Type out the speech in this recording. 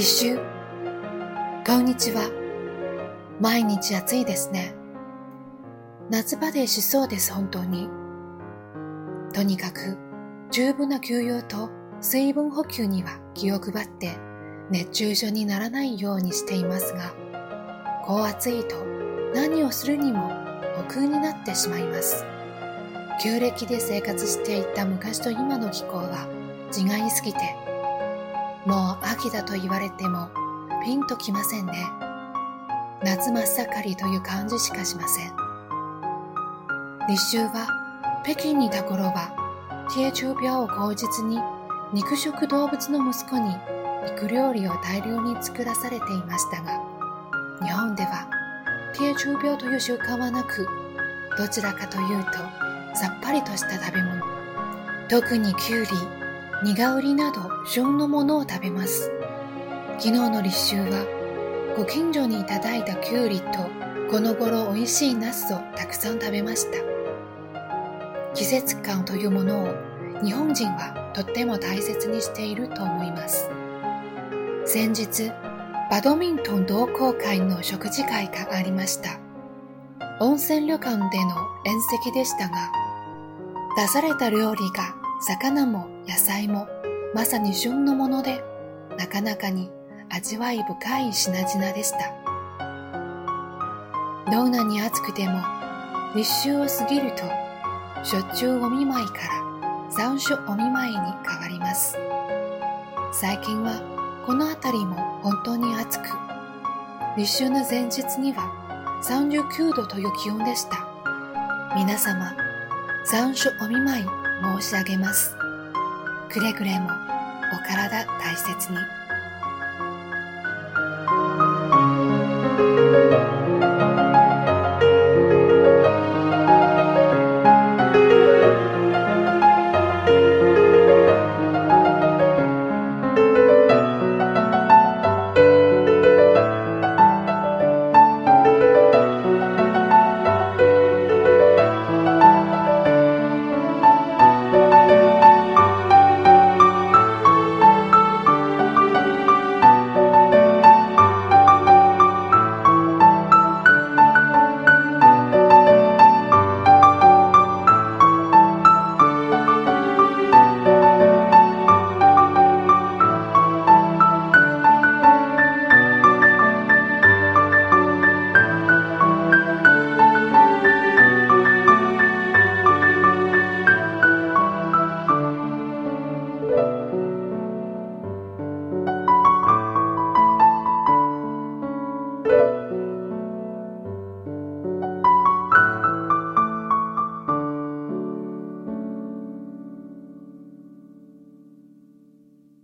立秋。こんにちは。毎日暑いですね。夏バテしそうです、本当に。とにかく、十分な休養と水分補給には気を配って熱中症にならないようにしていますが、こう暑いと何をするにも億劫になってしまいます。旧暦で生活していた昔と今の気候は違いすぎてもう秋だと言われてもピンときませんね。夏真っ盛りという感じしかしません。立秋は北京にいた頃は、低中病を口実に肉食動物の息子に肉料理を大量に作らされていましたが、日本では低中病という習慣はなく、どちらかというとさっぱりとした食べ物、特にきゅうり、苦売りなど旬のものを食べます。昨日の立秋は、ご近所にいただいたきゅうりと、この頃美味しいナスをたくさん食べました。季節感というものを日本人はとっても大切にしていると思います。先日、バドミントン同好会の食事会がありました。温泉旅館での宴席でしたが、出された料理が魚も野菜もまさに旬のもので、なかなかに味わい深い品々でした。どんなに暑くても、立秋を過ぎると、しょっちゅうお見舞いから残暑お見舞いに変わります。最近はこの辺りも本当に暑く、立秋の前日には39度という気温でした。皆様、残暑お見舞い申し上げます。くれぐれもお体大切に。